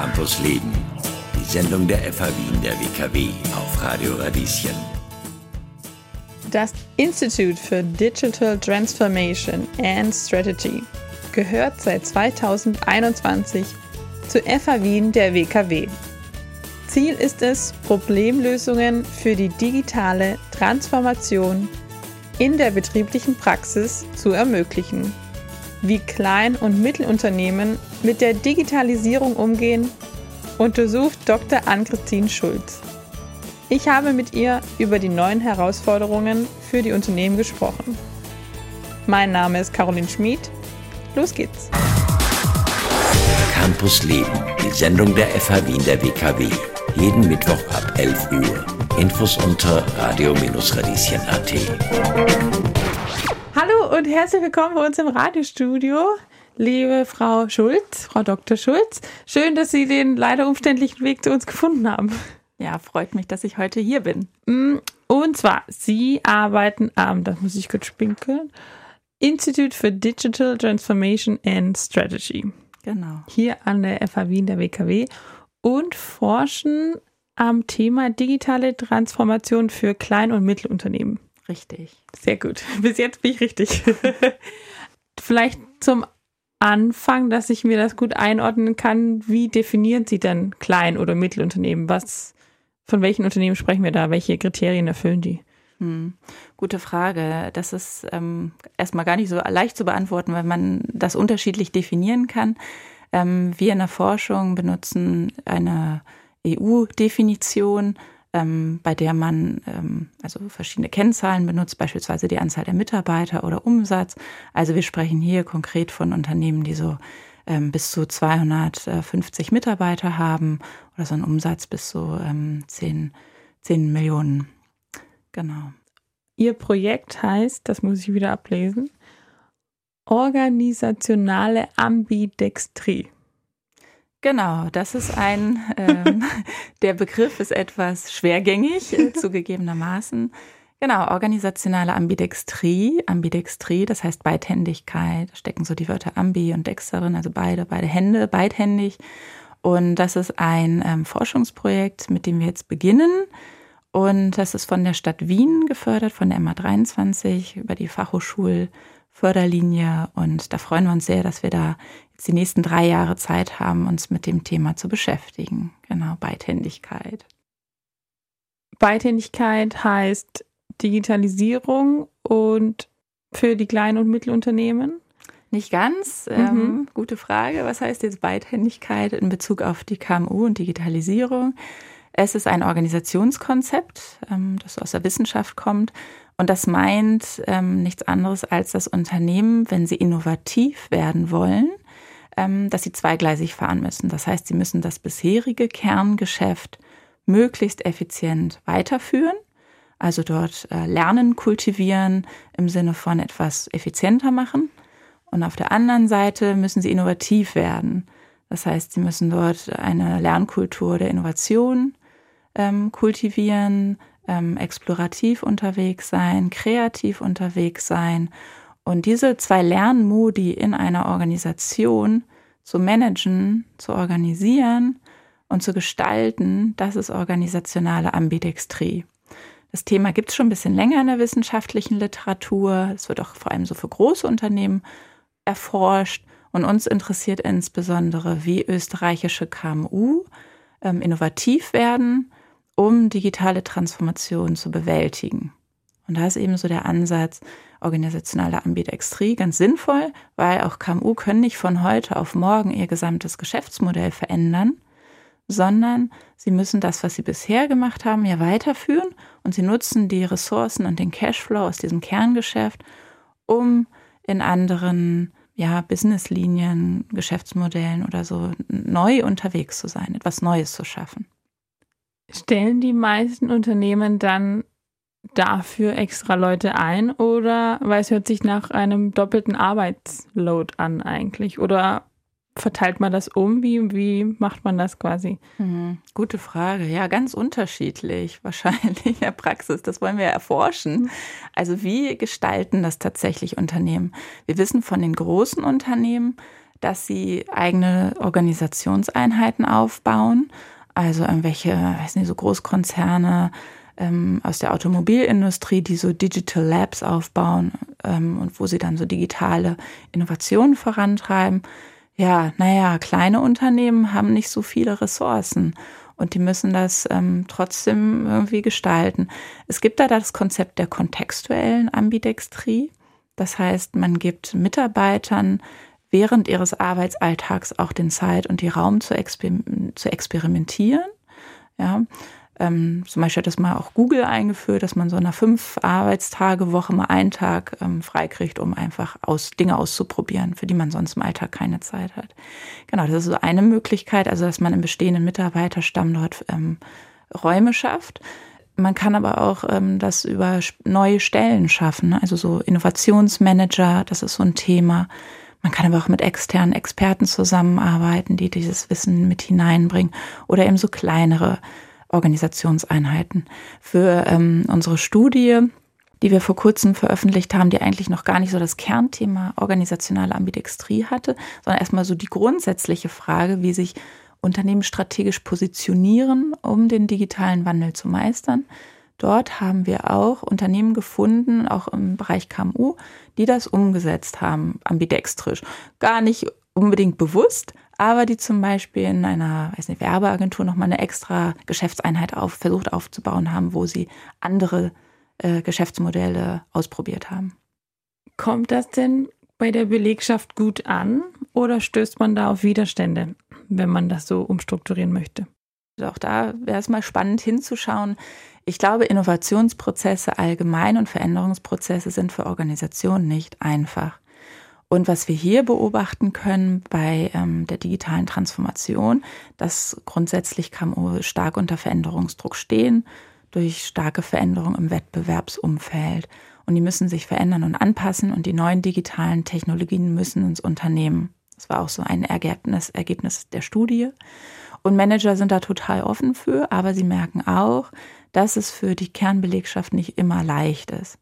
Campus Leben. Die Sendung der FH Wien der WKW auf Radio Radieschen. Das Institute for Digital Transformation and Strategy gehört seit 2021 zu FH Wien der WKW. Ziel ist es, Problemlösungen für die digitale Transformation in der betrieblichen Praxis zu ermöglichen. Wie Klein- und Mittelunternehmen mit der Digitalisierung umgehen, untersucht Dr. Ann-Christine Schulz. Ich habe mit ihr über die neuen Herausforderungen für die Unternehmen gesprochen. Mein Name ist Caroline Schmid. Los geht's. Campus Leben, die Sendung der FH Wien der WKW. Jeden Mittwoch ab 11 Uhr. Infos unter radio-radieschen.at. Hallo und herzlich willkommen bei uns im Radiostudio. Liebe Frau Schulz, Frau Dr. Schulz, schön, dass Sie den leider umständlichen Weg zu uns gefunden haben. Ja, freut mich, dass ich heute hier bin. Mm, und zwar, Sie arbeiten am, das muss ich kurz spinkeln, Institute for Digital Transformation and Strategy. Genau. Hier an der FH Wien der WKW und forschen am Thema digitale Transformation für Klein- und Mittelunternehmen. Richtig. Sehr gut. Bis jetzt bin ich richtig. Vielleicht zum Anfang, dass ich mir das gut einordnen kann. Wie definieren Sie denn Klein- oder Mittelunternehmen? Was, von welchen Unternehmen sprechen wir da? Welche Kriterien erfüllen die? Hm. Gute Frage. Das ist ähm, erstmal gar nicht so leicht zu beantworten, weil man das unterschiedlich definieren kann. Ähm, wir in der Forschung benutzen eine EU-Definition, ähm, bei der man ähm, also verschiedene Kennzahlen benutzt, beispielsweise die Anzahl der Mitarbeiter oder Umsatz. Also wir sprechen hier konkret von Unternehmen, die so ähm, bis zu 250 Mitarbeiter haben oder so einen Umsatz bis zu ähm, 10, 10 Millionen. Genau. Ihr Projekt heißt, das muss ich wieder ablesen, organisationale Ambidextrie. Genau, das ist ein, ähm, der Begriff ist etwas schwergängig, äh, zugegebenermaßen. Genau, organisationale Ambidextrie. Ambidextrie, das heißt Beidhändigkeit. Da stecken so die Wörter ambi und dex darin, also beide, beide Hände, beidhändig. Und das ist ein ähm, Forschungsprojekt, mit dem wir jetzt beginnen. Und das ist von der Stadt Wien gefördert, von der MA23 über die Fachhochschulförderlinie. Und da freuen wir uns sehr, dass wir da jetzt die nächsten drei Jahre Zeit haben, uns mit dem Thema zu beschäftigen. Genau, Beidhändigkeit. Beidhändigkeit heißt Digitalisierung und für die kleinen und Mittelunternehmen? Nicht ganz. Ähm, mhm. gute Frage. Was heißt jetzt Beidhändigkeit in Bezug auf die KMU und Digitalisierung? Es ist ein Organisationskonzept, ähm, das aus der Wissenschaft kommt. Und das meint ähm, nichts anderes als das Unternehmen, wenn sie innovativ werden wollen, ähm, dass sie zweigleisig fahren müssen. Das heißt, sie müssen das bisherige Kerngeschäft möglichst effizient weiterführen. Also dort äh, Lernen kultivieren im Sinne von etwas effizienter machen. Und auf der anderen Seite müssen sie innovativ werden. Das heißt, sie müssen dort eine Lernkultur der Innovation ähm, kultivieren, ähm, explorativ unterwegs sein, kreativ unterwegs sein. Und diese zwei Lernmodi in einer Organisation zu managen, zu organisieren und zu gestalten, das ist organisationale Ambidextrie. Das Thema gibt es schon ein bisschen länger in der wissenschaftlichen Literatur. Es wird auch vor allem so für große Unternehmen erforscht. Und uns interessiert insbesondere, wie österreichische KMU ähm, innovativ werden, um digitale Transformation zu bewältigen. Und da ist eben so der Ansatz organisationale Ambidextrie ganz sinnvoll, weil auch KMU können nicht von heute auf morgen ihr gesamtes Geschäftsmodell verändern, sondern sie müssen das, was sie bisher gemacht haben, ja weiterführen und sie nutzen die Ressourcen und den Cashflow aus diesem Kerngeschäft, um in anderen ja, Businesslinien, Geschäftsmodellen oder so neu unterwegs zu sein, etwas Neues zu schaffen. Stellen die meisten Unternehmen dann dafür extra Leute ein oder weil es hört sich nach einem doppelten Arbeitsload an eigentlich? Oder verteilt man das um? Wie, wie macht man das quasi? Mhm. Gute Frage. Ja, ganz unterschiedlich wahrscheinlich in der Praxis. Das wollen wir erforschen. Also wie gestalten das tatsächlich Unternehmen? Wir wissen von den großen Unternehmen, dass sie eigene Organisationseinheiten aufbauen, also irgendwelche, weiß nicht, so Großkonzerne ähm, aus der Automobilindustrie, die so Digital Labs aufbauen ähm, und wo sie dann so digitale Innovationen vorantreiben. Ja, naja, kleine Unternehmen haben nicht so viele Ressourcen und die müssen das ähm, trotzdem irgendwie gestalten. Es gibt da das Konzept der kontextuellen Ambidextrie. Das heißt, man gibt Mitarbeitern während ihres Arbeitsalltags auch den Zeit und die Raum zu, exper zu experimentieren. Ja, ähm, zum Beispiel hat das mal auch Google eingeführt, dass man so einer fünf Arbeitstage Woche mal einen Tag ähm, freikriegt, um einfach aus Dinge auszuprobieren, für die man sonst im Alltag keine Zeit hat. Genau, das ist so eine Möglichkeit, also dass man im bestehenden Mitarbeiterstamm dort ähm, Räume schafft. Man kann aber auch ähm, das über neue Stellen schaffen, ne? also so Innovationsmanager, das ist so ein Thema. Man kann aber auch mit externen Experten zusammenarbeiten, die dieses Wissen mit hineinbringen oder eben so kleinere Organisationseinheiten. Für ähm, unsere Studie, die wir vor kurzem veröffentlicht haben, die eigentlich noch gar nicht so das Kernthema organisationale Ambidextrie hatte, sondern erstmal so die grundsätzliche Frage, wie sich Unternehmen strategisch positionieren, um den digitalen Wandel zu meistern. Dort haben wir auch Unternehmen gefunden, auch im Bereich KMU, die das umgesetzt haben, ambidextrisch. Gar nicht unbedingt bewusst, aber die zum Beispiel in einer weiß nicht, Werbeagentur nochmal eine extra Geschäftseinheit auf, versucht aufzubauen haben, wo sie andere äh, Geschäftsmodelle ausprobiert haben. Kommt das denn bei der Belegschaft gut an oder stößt man da auf Widerstände, wenn man das so umstrukturieren möchte? Also auch da wäre es mal spannend hinzuschauen. Ich glaube, Innovationsprozesse allgemein und Veränderungsprozesse sind für Organisationen nicht einfach. Und was wir hier beobachten können bei ähm, der digitalen Transformation, dass grundsätzlich KMU stark unter Veränderungsdruck stehen, durch starke Veränderungen im Wettbewerbsumfeld. Und die müssen sich verändern und anpassen und die neuen digitalen Technologien müssen ins Unternehmen. Das war auch so ein Ergebnis, Ergebnis der Studie. Und Manager sind da total offen für, aber sie merken auch, dass es für die Kernbelegschaft nicht immer leicht ist.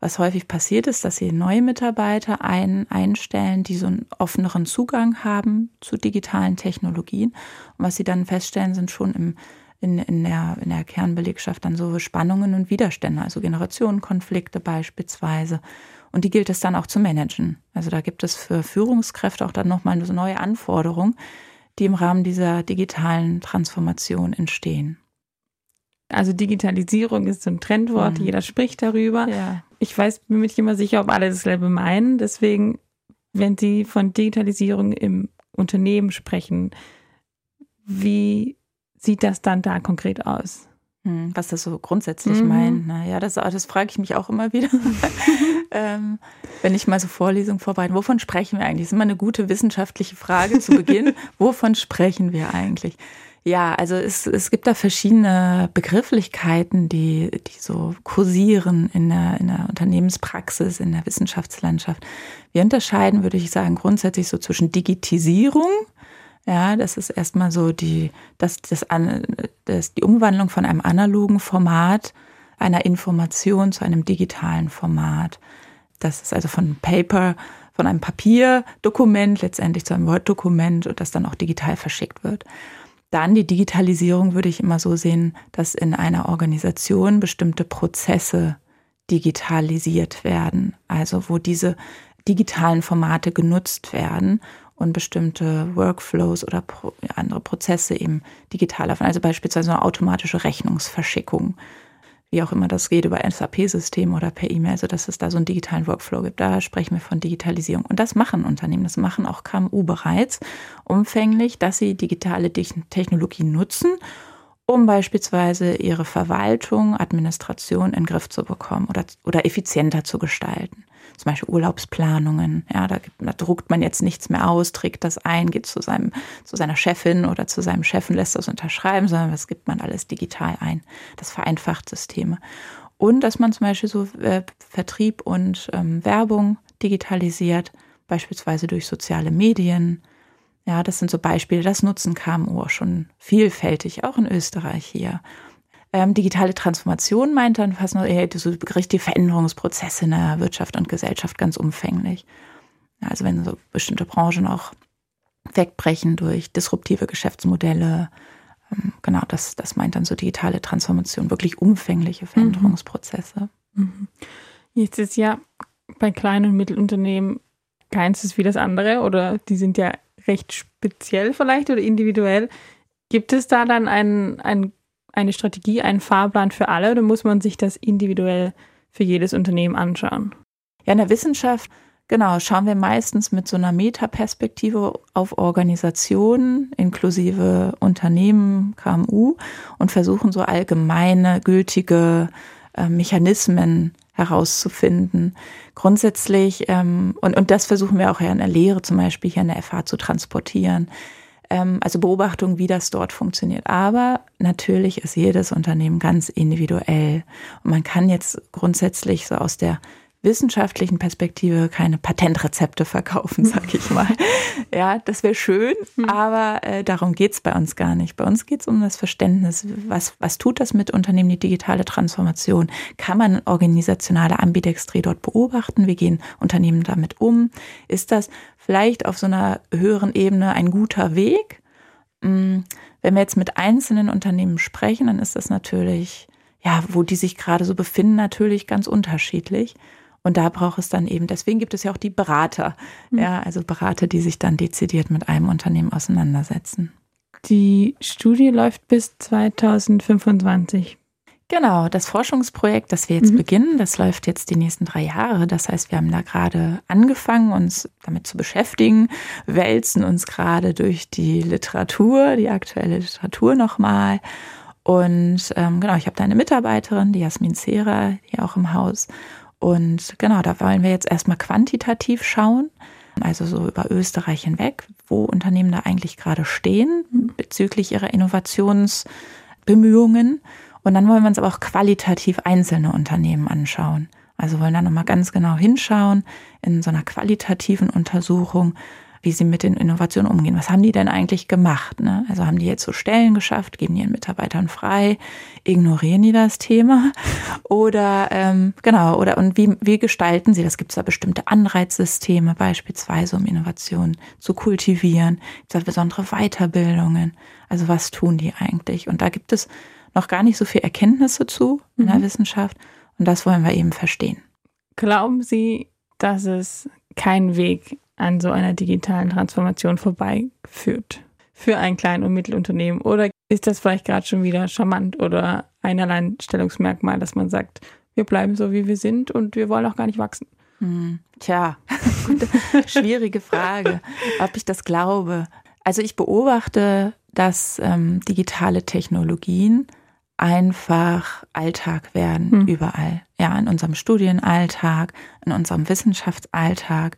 Was häufig passiert ist, dass sie neue Mitarbeiter ein, einstellen, die so einen offeneren Zugang haben zu digitalen Technologien. Und was sie dann feststellen, sind schon im, in, in, der, in der Kernbelegschaft dann so Spannungen und Widerstände, also Generationenkonflikte beispielsweise. Und die gilt es dann auch zu managen. Also da gibt es für Führungskräfte auch dann nochmal eine neue Anforderung, die im Rahmen dieser digitalen Transformation entstehen. Also Digitalisierung ist so ein Trendwort, mhm. jeder spricht darüber. Ja. Ich weiß, bin mir nicht immer sicher, ob alle dasselbe meinen. Deswegen, wenn Sie von Digitalisierung im Unternehmen sprechen, wie sieht das dann da konkret aus? Hm, was das so grundsätzlich mhm. meint. Naja, das, das frage ich mich auch immer wieder. ähm, wenn ich mal so Vorlesungen vorbereite, wovon sprechen wir eigentlich? Das ist immer eine gute wissenschaftliche Frage zu Beginn. wovon sprechen wir eigentlich? Ja, also es, es gibt da verschiedene Begrifflichkeiten, die, die so kursieren in der, in der Unternehmenspraxis, in der Wissenschaftslandschaft. Wir unterscheiden, würde ich sagen, grundsätzlich so zwischen Digitisierung. Ja, das ist erstmal so die, das, das, das, die Umwandlung von einem analogen Format einer Information zu einem digitalen Format. Das ist also von Paper, von einem Papierdokument letztendlich zu einem Word-Dokument und das dann auch digital verschickt wird. Dann die Digitalisierung würde ich immer so sehen, dass in einer Organisation bestimmte Prozesse digitalisiert werden, also wo diese digitalen Formate genutzt werden und bestimmte Workflows oder andere Prozesse eben digital laufen. Also beispielsweise eine automatische Rechnungsverschickung wie auch immer das geht, über SAP-System oder per E-Mail, also dass es da so einen digitalen Workflow gibt. Da sprechen wir von Digitalisierung. Und das machen Unternehmen, das machen auch KMU bereits umfänglich, dass sie digitale Technologien nutzen, um beispielsweise ihre Verwaltung, Administration in den Griff zu bekommen oder, oder effizienter zu gestalten zum Beispiel Urlaubsplanungen. Ja, da, da, druckt man jetzt nichts mehr aus, trägt das ein, geht zu seinem, zu seiner Chefin oder zu seinem Chefen, lässt das unterschreiben, sondern das gibt man alles digital ein. Das vereinfacht Systeme. Und dass man zum Beispiel so äh, Vertrieb und ähm, Werbung digitalisiert, beispielsweise durch soziale Medien. Ja, das sind so Beispiele, das nutzen KMU auch schon vielfältig, auch in Österreich hier. Ähm, digitale Transformation meint dann fast nur eher so richtige Veränderungsprozesse in der Wirtschaft und Gesellschaft ganz umfänglich. Also wenn so bestimmte Branchen auch wegbrechen durch disruptive Geschäftsmodelle. Ähm, genau, das, das meint dann so digitale Transformation, wirklich umfängliche Veränderungsprozesse. Mhm. Jetzt ist ja bei kleinen und Mittelunternehmen keins ist wie das andere oder die sind ja recht speziell vielleicht oder individuell. Gibt es da dann ein, ein, eine Strategie, einen Fahrplan für alle oder muss man sich das individuell für jedes Unternehmen anschauen? Ja, in der Wissenschaft, genau, schauen wir meistens mit so einer Metaperspektive auf Organisationen inklusive Unternehmen, KMU und versuchen so allgemeine, gültige äh, Mechanismen herauszufinden. Grundsätzlich, ähm, und, und das versuchen wir auch ja in der Lehre zum Beispiel hier in der FH zu transportieren. Ähm, also Beobachtung, wie das dort funktioniert. Aber natürlich ist jedes Unternehmen ganz individuell. Und man kann jetzt grundsätzlich so aus der wissenschaftlichen Perspektive keine Patentrezepte verkaufen, sag ich mal. ja, das wäre schön, hm. aber äh, darum geht's bei uns gar nicht. Bei uns geht's um das Verständnis, was, was tut das mit Unternehmen, die digitale Transformation? Kann man organisationale Ambidextrie dort beobachten? Wie gehen Unternehmen damit um? Ist das vielleicht auf so einer höheren Ebene ein guter Weg? Hm, wenn wir jetzt mit einzelnen Unternehmen sprechen, dann ist das natürlich, ja, wo die sich gerade so befinden, natürlich ganz unterschiedlich. Und da braucht es dann eben, deswegen gibt es ja auch die Berater, mhm. ja, also Berater, die sich dann dezidiert mit einem Unternehmen auseinandersetzen. Die Studie läuft bis 2025. Genau, das Forschungsprojekt, das wir jetzt mhm. beginnen, das läuft jetzt die nächsten drei Jahre. Das heißt, wir haben da gerade angefangen, uns damit zu beschäftigen, wälzen uns gerade durch die Literatur, die aktuelle Literatur nochmal. Und ähm, genau, ich habe da eine Mitarbeiterin, die Jasmin Zera, die auch im Haus. Und genau, da wollen wir jetzt erstmal quantitativ schauen, also so über Österreich hinweg, wo Unternehmen da eigentlich gerade stehen bezüglich ihrer Innovationsbemühungen. Und dann wollen wir uns aber auch qualitativ einzelne Unternehmen anschauen. Also wollen da nochmal ganz genau hinschauen in so einer qualitativen Untersuchung, wie sie mit den Innovationen umgehen. Was haben die denn eigentlich gemacht? Ne? Also haben die jetzt so Stellen geschafft, geben ihren Mitarbeitern frei, ignorieren die das Thema? Oder ähm, genau, oder und wie, wie gestalten sie das? Gibt es da bestimmte Anreizsysteme, beispielsweise, um Innovationen zu kultivieren? Gibt es da besondere Weiterbildungen? Also was tun die eigentlich? Und da gibt es noch gar nicht so viel Erkenntnisse zu in mhm. der Wissenschaft. Und das wollen wir eben verstehen. Glauben Sie, dass es keinen Weg an so einer digitalen Transformation vorbeiführt für ein Klein- und Mittelunternehmen? Oder ist das vielleicht gerade schon wieder charmant oder ein Alleinstellungsmerkmal, dass man sagt, wir bleiben so, wie wir sind und wir wollen auch gar nicht wachsen? Hm, tja, schwierige Frage, ob ich das glaube. Also ich beobachte, dass ähm, digitale Technologien einfach Alltag werden, hm. überall. Ja, in unserem Studienalltag, in unserem Wissenschaftsalltag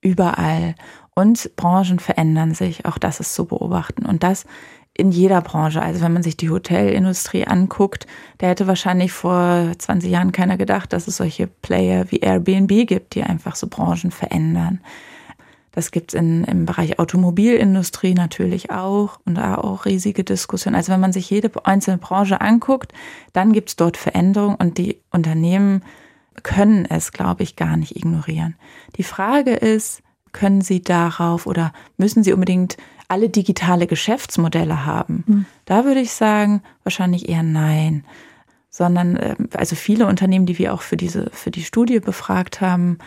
überall. Und Branchen verändern sich, auch das ist zu beobachten. Und das in jeder Branche. Also wenn man sich die Hotelindustrie anguckt, der hätte wahrscheinlich vor 20 Jahren keiner gedacht, dass es solche Player wie Airbnb gibt, die einfach so Branchen verändern. Das gibt es im Bereich Automobilindustrie natürlich auch und da auch riesige Diskussionen. Also wenn man sich jede einzelne Branche anguckt, dann gibt es dort Veränderungen und die Unternehmen können es, glaube ich, gar nicht ignorieren. Die Frage ist, können Sie darauf oder müssen Sie unbedingt alle digitale Geschäftsmodelle haben? Mhm. Da würde ich sagen, wahrscheinlich eher nein. Sondern, ähm, also viele Unternehmen, die wir auch für diese, für die Studie befragt haben,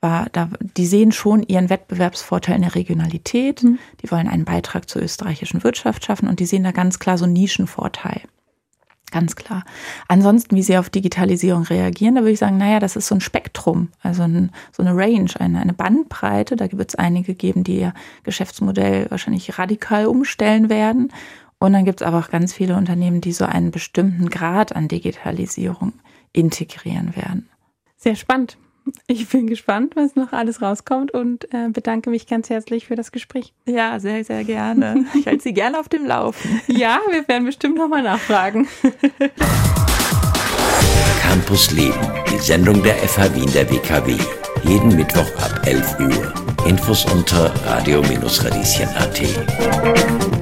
war, da, die sehen schon ihren Wettbewerbsvorteil in der Regionalität. Mhm. Die wollen einen Beitrag zur österreichischen Wirtschaft schaffen und die sehen da ganz klar so einen Nischenvorteil. Ganz klar. Ansonsten, wie Sie auf Digitalisierung reagieren, da würde ich sagen, naja, das ist so ein Spektrum, also ein, so eine Range, eine, eine Bandbreite. Da wird es einige geben, die ihr Geschäftsmodell wahrscheinlich radikal umstellen werden. Und dann gibt es aber auch ganz viele Unternehmen, die so einen bestimmten Grad an Digitalisierung integrieren werden. Sehr spannend. Ich bin gespannt, was noch alles rauskommt und äh, bedanke mich ganz herzlich für das Gespräch. Ja, sehr, sehr gerne. Ich halte Sie gerne auf dem Laufen. Ja, wir werden bestimmt nochmal nachfragen. Campus Leben, die Sendung der FH Wien der WKW. Jeden Mittwoch ab 11 Uhr. Infos unter radio-radieschen.at.